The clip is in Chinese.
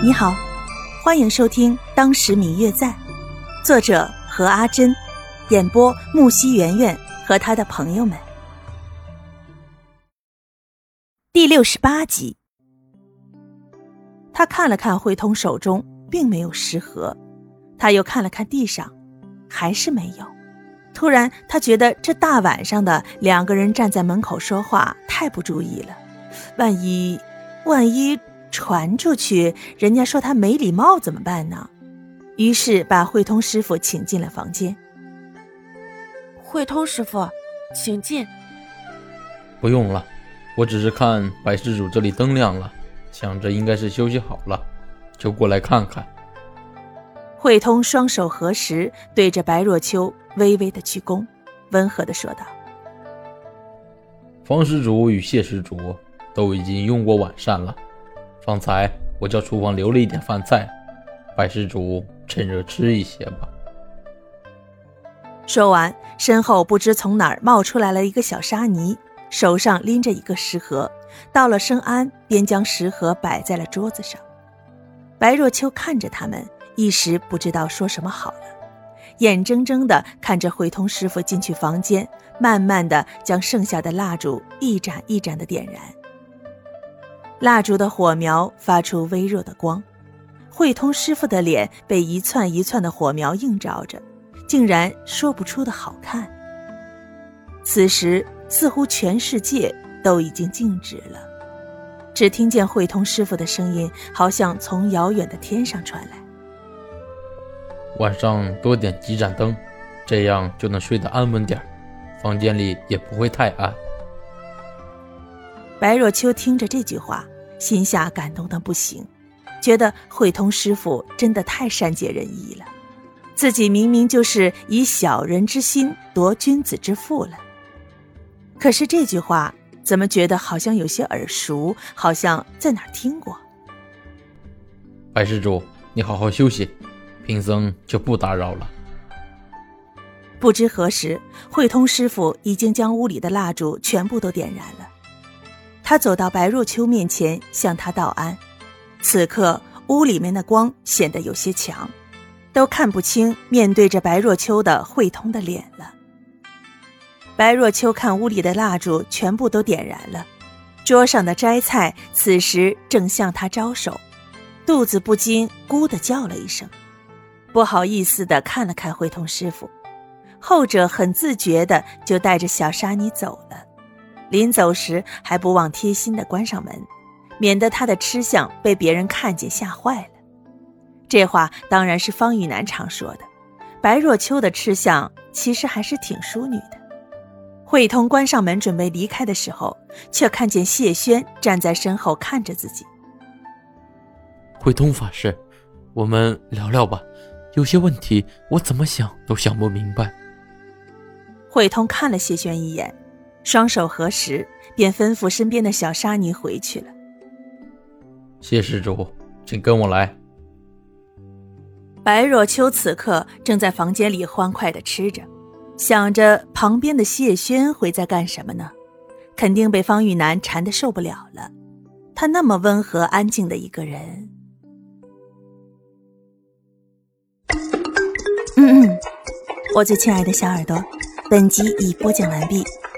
你好，欢迎收听《当时明月在》，作者何阿珍，演播木西圆圆和他的朋友们。第六十八集，他看了看慧通手中，并没有食盒，他又看了看地上，还是没有。突然，他觉得这大晚上的两个人站在门口说话太不注意了，万一，万一。传出去，人家说他没礼貌怎么办呢？于是把慧通师傅请进了房间。慧通师傅，请进。不用了，我只是看白施主这里灯亮了，想着应该是休息好了，就过来看看。慧通双手合十，对着白若秋微微的鞠躬，温和的说道：“方施主与谢施主都已经用过晚膳了。”方才我叫厨房留了一点饭菜，白施主趁热吃一些吧。说完，身后不知从哪儿冒出来了一个小沙弥，手上拎着一个食盒，到了生安，便将食盒摆在了桌子上。白若秋看着他们，一时不知道说什么好了，眼睁睁地看着慧通师傅进去房间，慢慢地将剩下的蜡烛一盏一盏的点燃。蜡烛的火苗发出微弱的光，慧通师傅的脸被一窜一窜的火苗映照着，竟然说不出的好看。此时，似乎全世界都已经静止了，只听见慧通师傅的声音，好像从遥远的天上传来：“晚上多点几盏灯，这样就能睡得安稳点房间里也不会太暗。”白若秋听着这句话，心下感动的不行，觉得慧通师傅真的太善解人意了。自己明明就是以小人之心夺君子之腹了。可是这句话怎么觉得好像有些耳熟，好像在哪儿听过？白施主，你好好休息，贫僧就不打扰了。不知何时，慧通师傅已经将屋里的蜡烛全部都点燃了。他走到白若秋面前，向他道安。此刻屋里面的光显得有些强，都看不清面对着白若秋的慧通的脸了。白若秋看屋里的蜡烛全部都点燃了，桌上的斋菜此时正向他招手，肚子不禁咕的叫了一声，不好意思的看了看慧通师傅，后者很自觉的就带着小沙弥走了。临走时还不忘贴心的关上门，免得他的吃相被别人看见吓坏了。这话当然是方玉楠常说的。白若秋的吃相其实还是挺淑女的。慧通关上门准备离开的时候，却看见谢轩站在身后看着自己。慧通法师，我们聊聊吧，有些问题我怎么想都想不明白。慧通看了谢轩一眼。双手合十，便吩咐身边的小沙弥回去了。谢施主，请跟我来。白若秋此刻正在房间里欢快的吃着，想着旁边的谢轩会在干什么呢？肯定被方玉楠缠得受不了了。他那么温和安静的一个人。嗯嗯，我最亲爱的小耳朵，本集已播讲完毕。